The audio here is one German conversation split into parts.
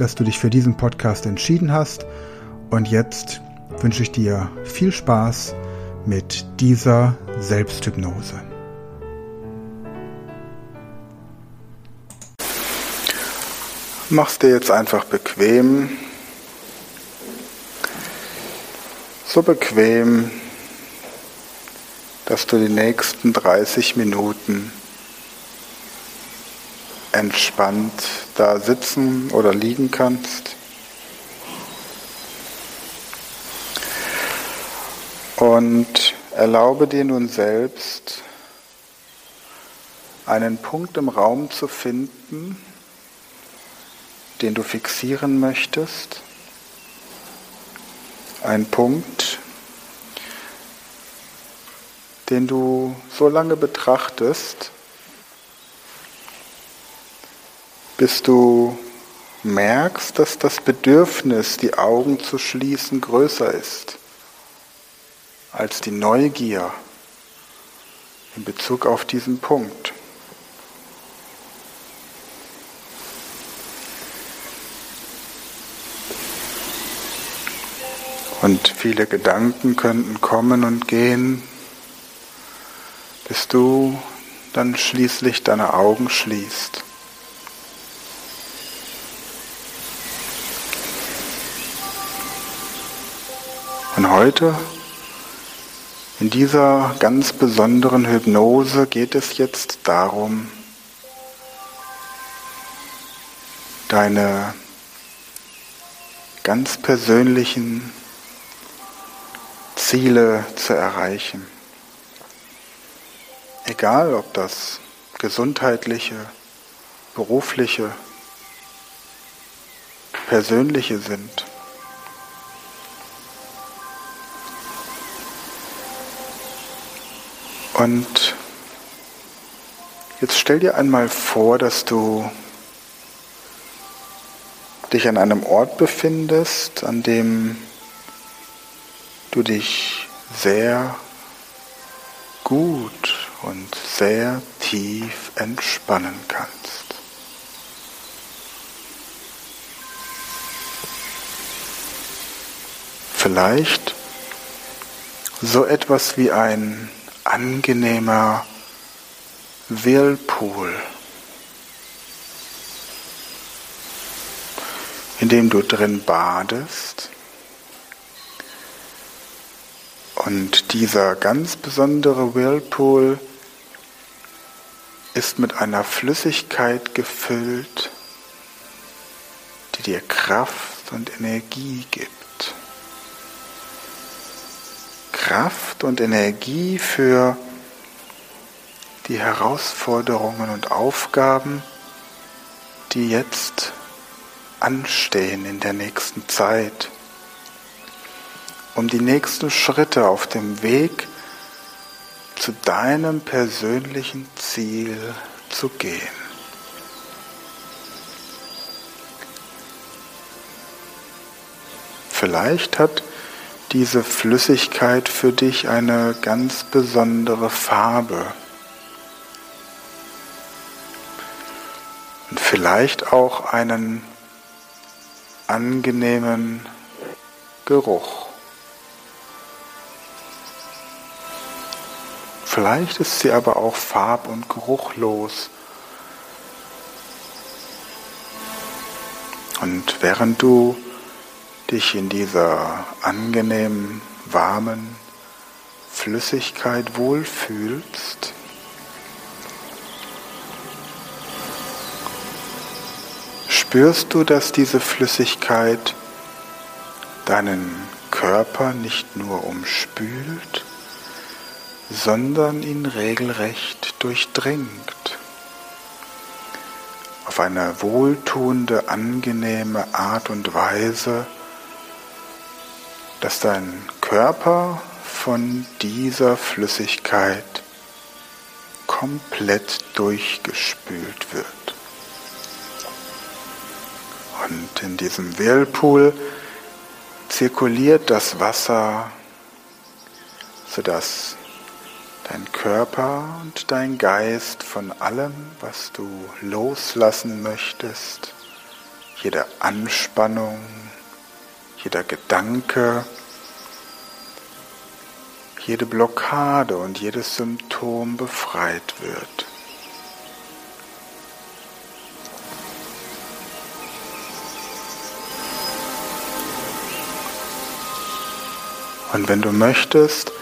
dass du dich für diesen Podcast entschieden hast. Und jetzt wünsche ich dir viel Spaß mit dieser Selbsthypnose. Mach's dir jetzt einfach bequem. So bequem, dass du die nächsten 30 Minuten entspannt da sitzen oder liegen kannst. Und erlaube dir nun selbst, einen Punkt im Raum zu finden, den du fixieren möchtest. Ein Punkt, den du so lange betrachtest, bis du merkst, dass das Bedürfnis, die Augen zu schließen, größer ist als die Neugier in Bezug auf diesen Punkt. Und viele Gedanken könnten kommen und gehen, bis du dann schließlich deine Augen schließt. Und heute, in dieser ganz besonderen Hypnose, geht es jetzt darum, deine ganz persönlichen Ziele zu erreichen. Egal, ob das gesundheitliche, berufliche, persönliche sind. Und jetzt stell dir einmal vor, dass du dich an einem Ort befindest, an dem du dich sehr gut und sehr tief entspannen kannst. Vielleicht so etwas wie ein angenehmer Whirlpool, in dem du drin badest. Und dieser ganz besondere Whirlpool ist mit einer Flüssigkeit gefüllt, die dir Kraft und Energie gibt. Kraft und Energie für die Herausforderungen und Aufgaben, die jetzt anstehen in der nächsten Zeit, um die nächsten Schritte auf dem Weg zu deinem persönlichen Ziel zu gehen. Vielleicht hat diese Flüssigkeit für dich eine ganz besondere Farbe. Und vielleicht auch einen angenehmen Geruch. Vielleicht ist sie aber auch farb- und geruchlos. Und während du dich in dieser angenehmen, warmen Flüssigkeit wohlfühlst, spürst du, dass diese Flüssigkeit deinen Körper nicht nur umspült, sondern ihn regelrecht durchdringt. auf eine wohltuende, angenehme Art und Weise, dass dein Körper von dieser Flüssigkeit komplett durchgespült wird. Und in diesem Whirlpool zirkuliert das Wasser, sodass dein Körper und dein Geist von allem, was du loslassen möchtest, jede Anspannung, jeder Gedanke, jede Blockade und jedes Symptom befreit wird. Und wenn du möchtest,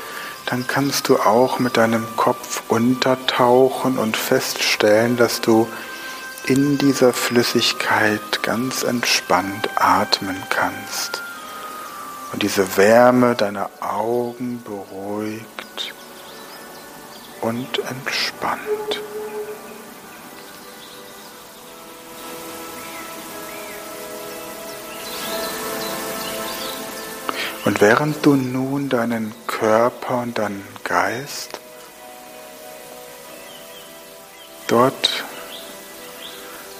dann kannst du auch mit deinem Kopf untertauchen und feststellen, dass du in dieser Flüssigkeit ganz entspannt atmen kannst und diese Wärme deiner Augen beruhigt und entspannt. Und während du nun deinen Körper und deinen Geist dort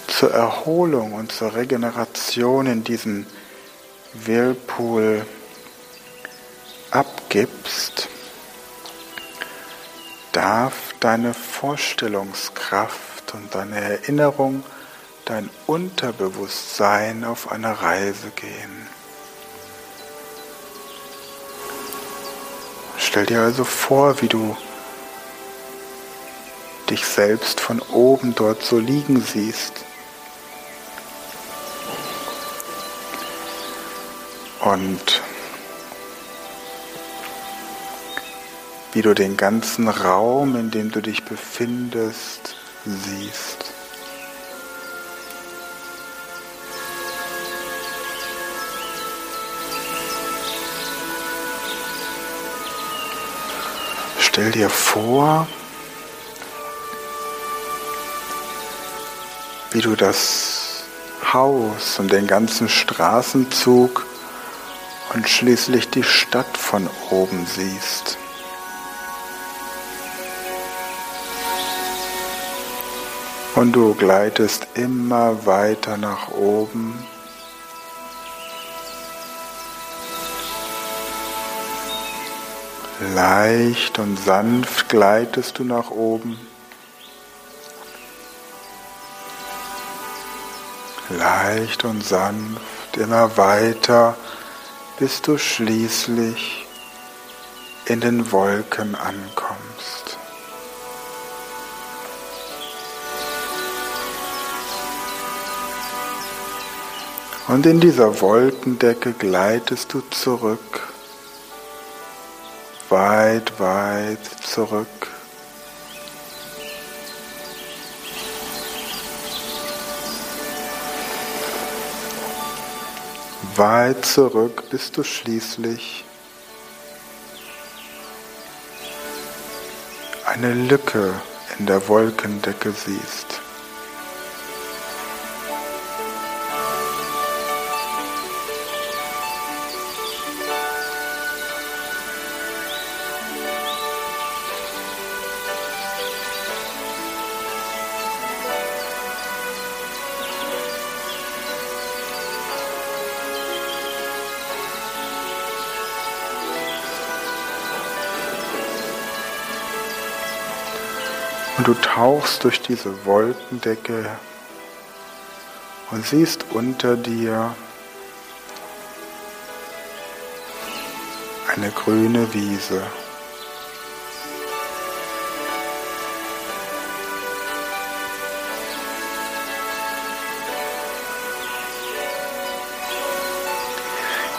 zur Erholung und zur Regeneration in diesen Whirlpool abgibst, darf deine Vorstellungskraft und deine Erinnerung, dein Unterbewusstsein auf eine Reise gehen. Stell dir also vor, wie du dich selbst von oben dort so liegen siehst. Und wie du den ganzen Raum, in dem du dich befindest, siehst. Stell dir vor, wie du das Haus und den ganzen Straßenzug und schließlich die Stadt von oben siehst. Und du gleitest immer weiter nach oben. Leicht und sanft gleitest du nach oben. Leicht und sanft immer weiter, bis du schließlich in den Wolken ankommst. Und in dieser Wolkendecke gleitest du zurück, weit, weit zurück. Weit zurück, bis du schließlich eine Lücke in der Wolkendecke siehst. Du tauchst durch diese Wolkendecke und siehst unter dir eine grüne Wiese.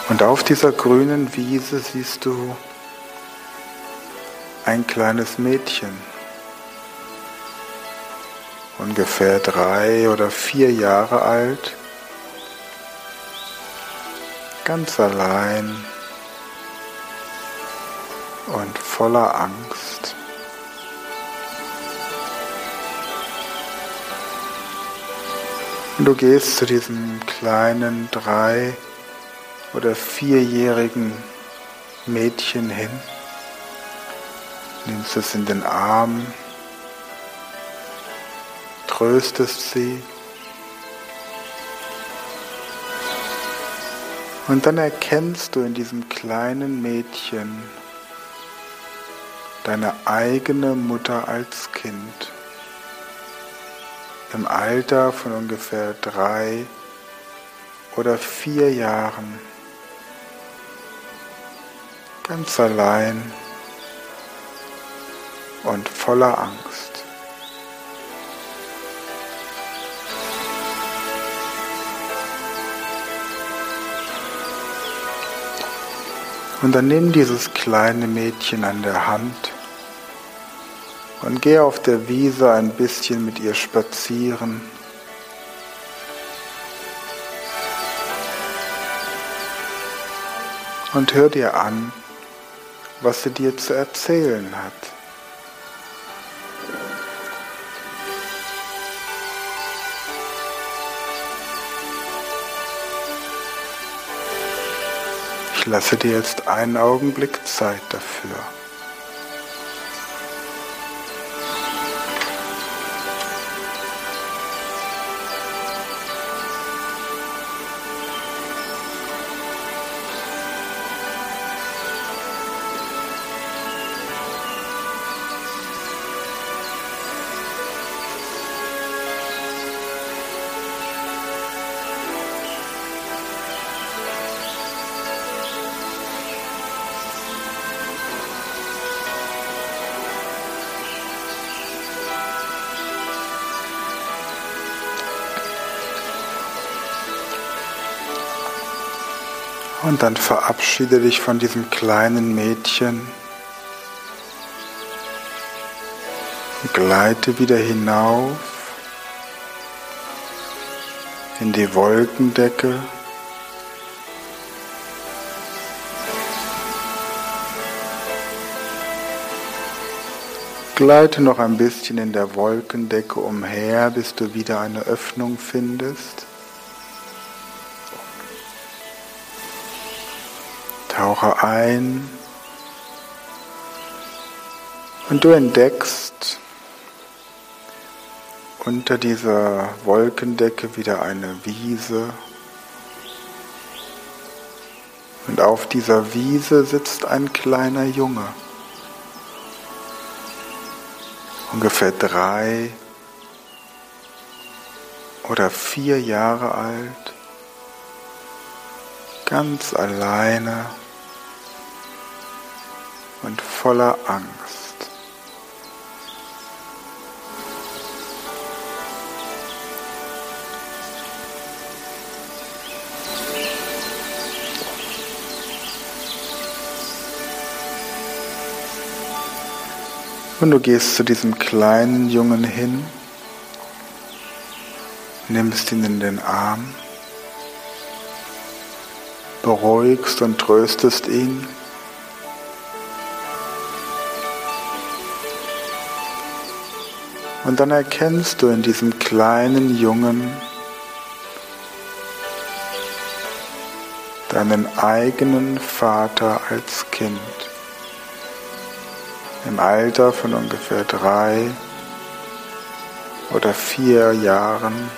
Und auf dieser grünen Wiese siehst du ein kleines Mädchen ungefähr drei oder vier Jahre alt, ganz allein und voller Angst. Und du gehst zu diesem kleinen drei- oder vierjährigen Mädchen hin, nimmst es in den Arm, tröstest sie. Und dann erkennst du in diesem kleinen Mädchen deine eigene Mutter als Kind. Im Alter von ungefähr drei oder vier Jahren. Ganz allein und voller Angst. Und dann nimm dieses kleine Mädchen an der Hand und geh auf der Wiese ein bisschen mit ihr spazieren. Und hör dir an, was sie dir zu erzählen hat. Lasse dir jetzt einen Augenblick Zeit dafür. Und dann verabschiede dich von diesem kleinen Mädchen. Gleite wieder hinauf in die Wolkendecke. Gleite noch ein bisschen in der Wolkendecke umher, bis du wieder eine Öffnung findest. Tauche ein und du entdeckst unter dieser Wolkendecke wieder eine Wiese. Und auf dieser Wiese sitzt ein kleiner Junge, ungefähr drei oder vier Jahre alt, ganz alleine und voller Angst. Und du gehst zu diesem kleinen Jungen hin, nimmst ihn in den Arm, beruhigst und tröstest ihn Und dann erkennst du in diesem kleinen Jungen deinen eigenen Vater als Kind im Alter von ungefähr drei oder vier Jahren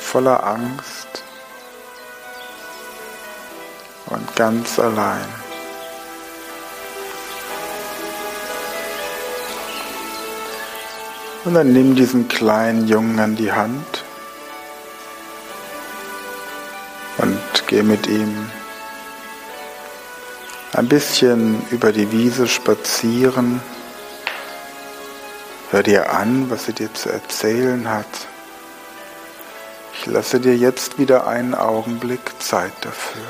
voller Angst und ganz allein. Und dann nimm diesen kleinen Jungen an die Hand und geh mit ihm ein bisschen über die Wiese spazieren. Hör dir an, was sie dir zu erzählen hat. Ich lasse dir jetzt wieder einen Augenblick Zeit dafür.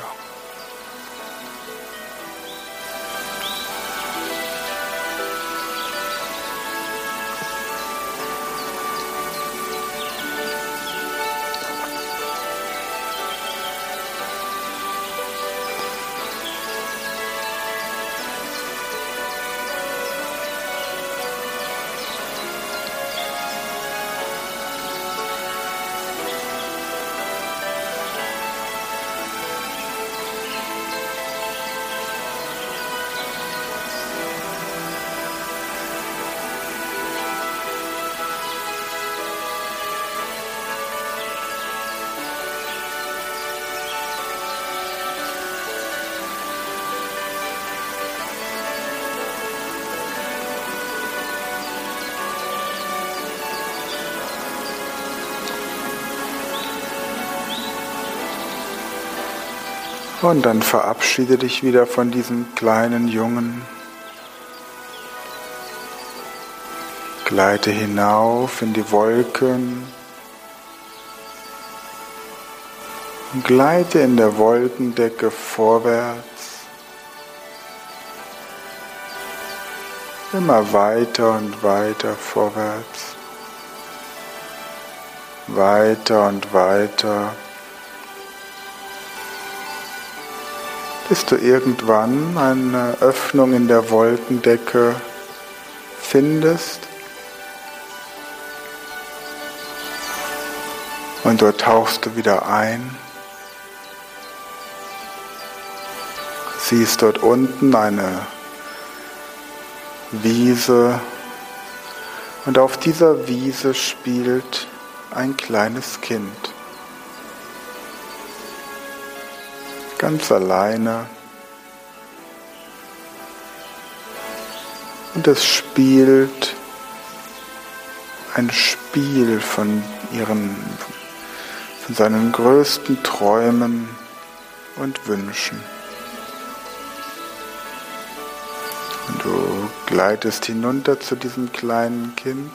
Und dann verabschiede dich wieder von diesem kleinen Jungen. Gleite hinauf in die Wolken. Und gleite in der Wolkendecke vorwärts. Immer weiter und weiter vorwärts. Weiter und weiter. Bis du irgendwann eine Öffnung in der Wolkendecke findest. Und dort tauchst du wieder ein. Siehst dort unten eine Wiese und auf dieser Wiese spielt ein kleines Kind. Ganz alleine. Und es spielt ein Spiel von ihren, von seinen größten Träumen und Wünschen. Und du gleitest hinunter zu diesem kleinen Kind,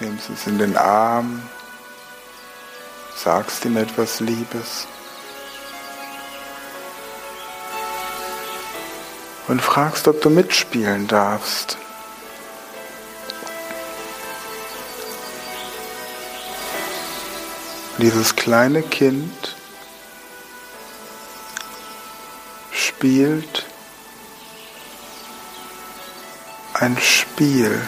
nimmst es in den Arm sagst ihm etwas Liebes und fragst, ob du mitspielen darfst. Dieses kleine Kind spielt ein Spiel,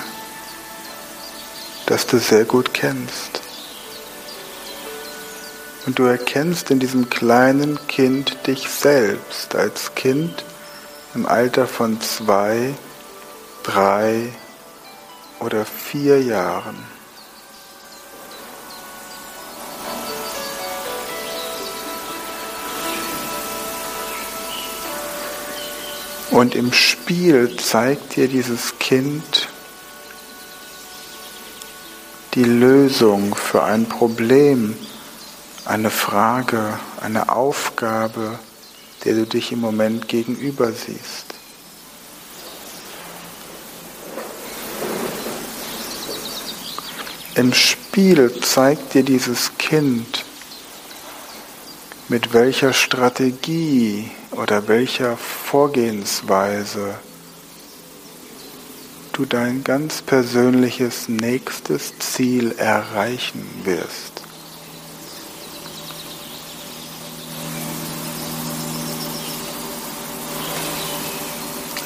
das du sehr gut kennst. Und du erkennst in diesem kleinen Kind dich selbst als Kind im Alter von zwei, drei oder vier Jahren. Und im Spiel zeigt dir dieses Kind die Lösung für ein Problem, eine Frage, eine Aufgabe, der du dich im Moment gegenüber siehst. Im Spiel zeigt dir dieses Kind, mit welcher Strategie oder welcher Vorgehensweise du dein ganz persönliches nächstes Ziel erreichen wirst.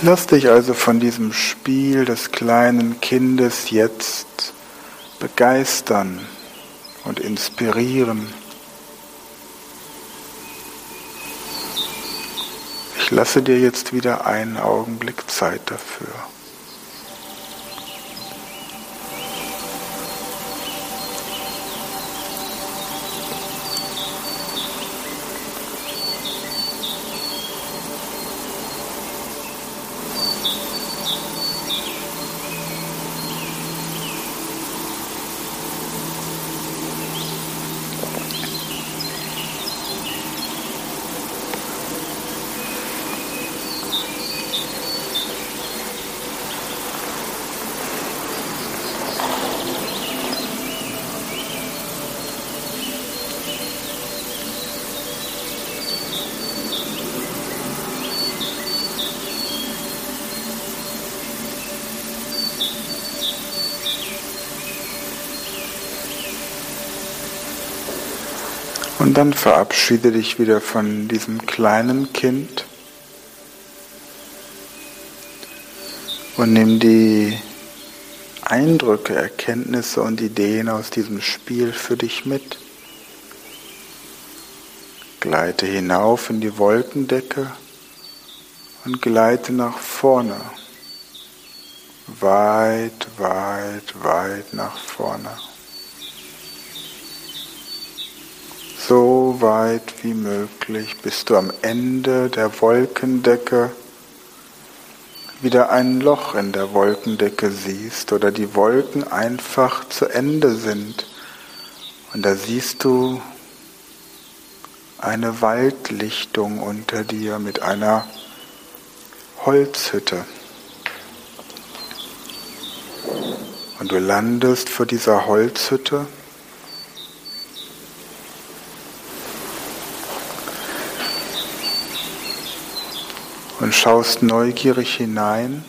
Lass dich also von diesem Spiel des kleinen Kindes jetzt begeistern und inspirieren. Ich lasse dir jetzt wieder einen Augenblick Zeit dafür. Und dann verabschiede dich wieder von diesem kleinen Kind und nimm die Eindrücke, Erkenntnisse und Ideen aus diesem Spiel für dich mit. Gleite hinauf in die Wolkendecke und gleite nach vorne. Weit, weit, weit nach vorne. Weit wie möglich, bis du am Ende der Wolkendecke wieder ein Loch in der Wolkendecke siehst oder die Wolken einfach zu Ende sind. Und da siehst du eine Waldlichtung unter dir mit einer Holzhütte. Und du landest vor dieser Holzhütte. Und schaust neugierig hinein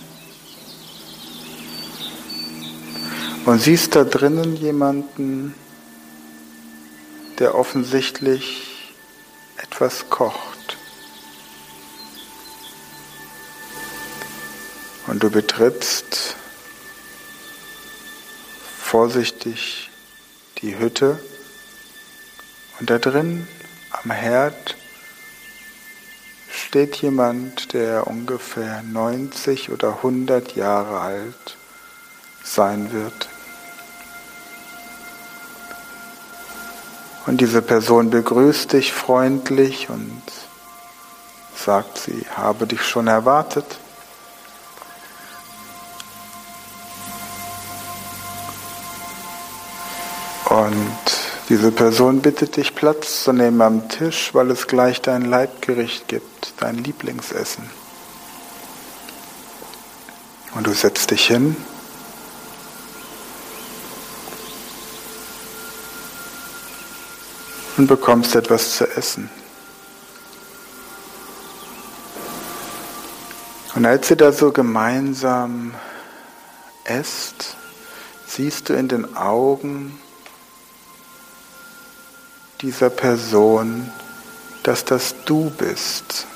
und siehst da drinnen jemanden, der offensichtlich etwas kocht. Und du betrittst vorsichtig die Hütte und da drin am Herd steht jemand, der ungefähr 90 oder 100 Jahre alt sein wird. Und diese Person begrüßt dich freundlich und sagt, sie habe dich schon erwartet. Diese Person bittet dich, Platz zu nehmen am Tisch, weil es gleich dein Leibgericht gibt, dein Lieblingsessen. Und du setzt dich hin und bekommst etwas zu essen. Und als ihr da so gemeinsam esst, siehst du in den Augen dieser Person, dass das du bist,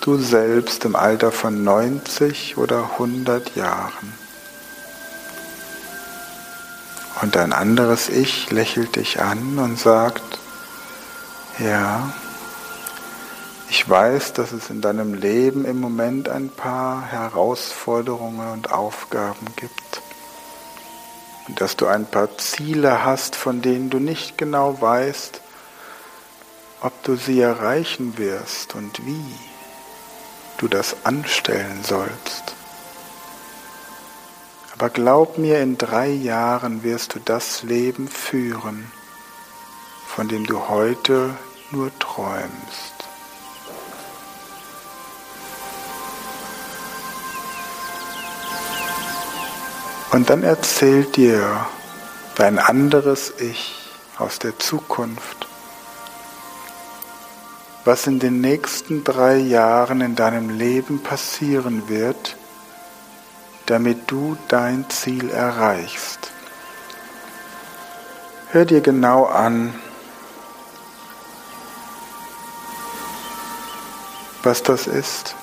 du selbst im Alter von 90 oder 100 Jahren. Und ein anderes Ich lächelt dich an und sagt, ja, ich weiß, dass es in deinem Leben im Moment ein paar Herausforderungen und Aufgaben gibt. Und dass du ein paar Ziele hast, von denen du nicht genau weißt, ob du sie erreichen wirst und wie du das anstellen sollst. Aber glaub mir, in drei Jahren wirst du das Leben führen, von dem du heute nur träumst. Und dann erzählt dir dein anderes Ich aus der Zukunft, was in den nächsten drei Jahren in deinem Leben passieren wird, damit du dein Ziel erreichst. Hör dir genau an, was das ist.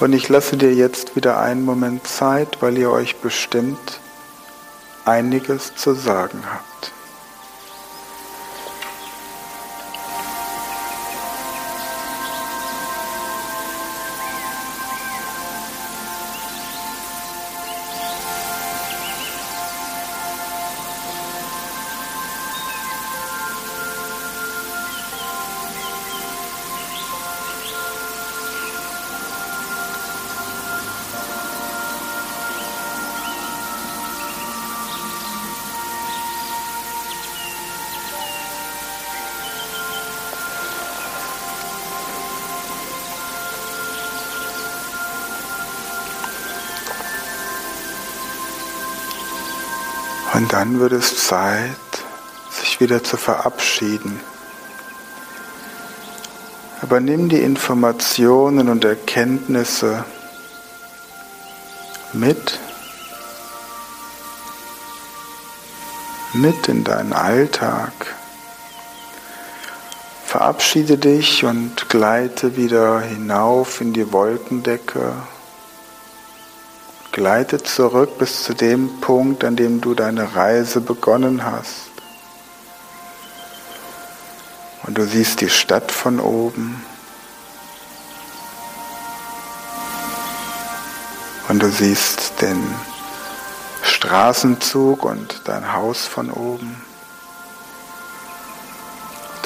Und ich lasse dir jetzt wieder einen Moment Zeit, weil ihr euch bestimmt einiges zu sagen habt. Und dann wird es Zeit, sich wieder zu verabschieden. Aber nimm die Informationen und Erkenntnisse mit, mit in deinen Alltag. Verabschiede dich und gleite wieder hinauf in die Wolkendecke Gleite zurück bis zu dem Punkt, an dem du deine Reise begonnen hast. Und du siehst die Stadt von oben. Und du siehst den Straßenzug und dein Haus von oben.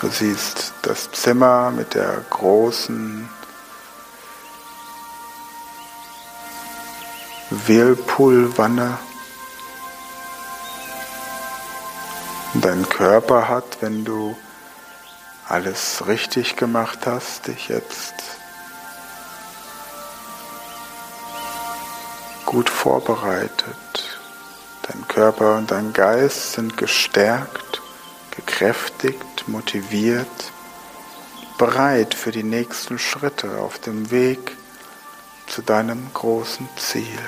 Du siehst das Zimmer mit der großen Whirlpool-Wanne. dein Körper hat, wenn du alles richtig gemacht hast, dich jetzt gut vorbereitet. Dein Körper und dein Geist sind gestärkt, gekräftigt, motiviert, bereit für die nächsten Schritte auf dem Weg zu deinem großen Ziel.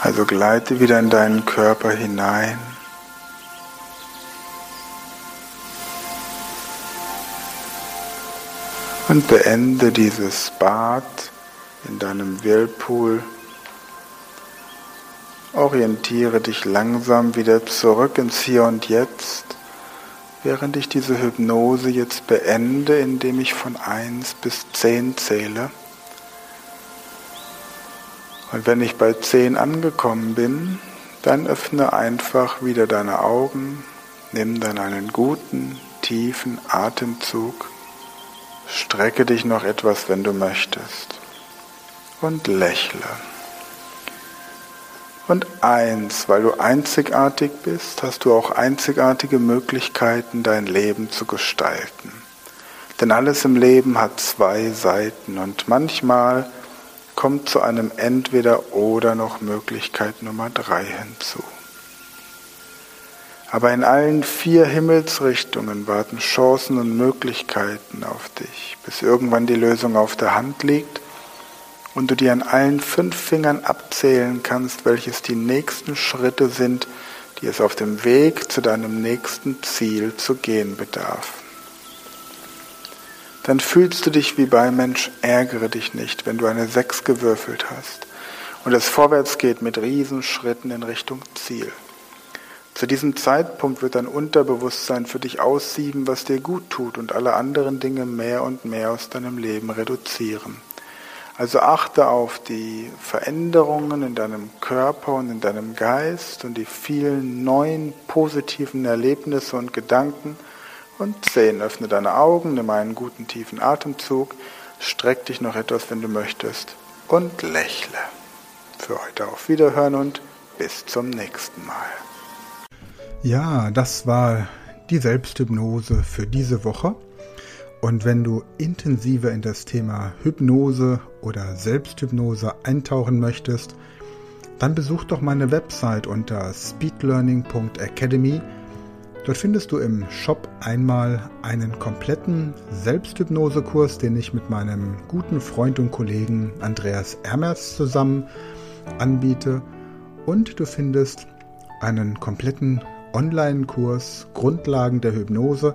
Also gleite wieder in deinen Körper hinein. Und beende dieses Bad in deinem Whirlpool. Orientiere dich langsam wieder zurück ins Hier und Jetzt, während ich diese Hypnose jetzt beende, indem ich von 1 bis 10 zähle. Und wenn ich bei 10 angekommen bin, dann öffne einfach wieder deine Augen, nimm dann einen guten, tiefen Atemzug, strecke dich noch etwas, wenn du möchtest, und lächle. Und eins, weil du einzigartig bist, hast du auch einzigartige Möglichkeiten, dein Leben zu gestalten. Denn alles im Leben hat zwei Seiten und manchmal kommt zu einem Entweder oder noch Möglichkeit Nummer drei hinzu. Aber in allen vier Himmelsrichtungen warten Chancen und Möglichkeiten auf dich, bis irgendwann die Lösung auf der Hand liegt und du dir an allen fünf Fingern abzählen kannst, welches die nächsten Schritte sind, die es auf dem Weg zu deinem nächsten Ziel zu gehen bedarf dann fühlst du dich wie bei Mensch, ärgere dich nicht, wenn du eine Sechs gewürfelt hast und es vorwärts geht mit Riesenschritten in Richtung Ziel. Zu diesem Zeitpunkt wird dein Unterbewusstsein für dich aussieben, was dir gut tut und alle anderen Dinge mehr und mehr aus deinem Leben reduzieren. Also achte auf die Veränderungen in deinem Körper und in deinem Geist und die vielen neuen positiven Erlebnisse und Gedanken, und 10. Öffne deine Augen, nimm einen guten tiefen Atemzug, streck dich noch etwas, wenn du möchtest, und lächle. Für heute auf Wiederhören und bis zum nächsten Mal. Ja, das war die Selbsthypnose für diese Woche. Und wenn du intensiver in das Thema Hypnose oder Selbsthypnose eintauchen möchtest, dann besuch doch meine Website unter speedlearning.academy Dort findest du im Shop einmal einen kompletten Selbsthypnosekurs, den ich mit meinem guten Freund und Kollegen Andreas Ermers zusammen anbiete. Und du findest einen kompletten Online-Kurs Grundlagen der Hypnose.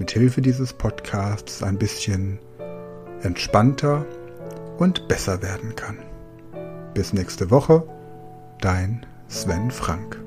mit Hilfe dieses Podcasts ein bisschen entspannter und besser werden kann. Bis nächste Woche, dein Sven Frank.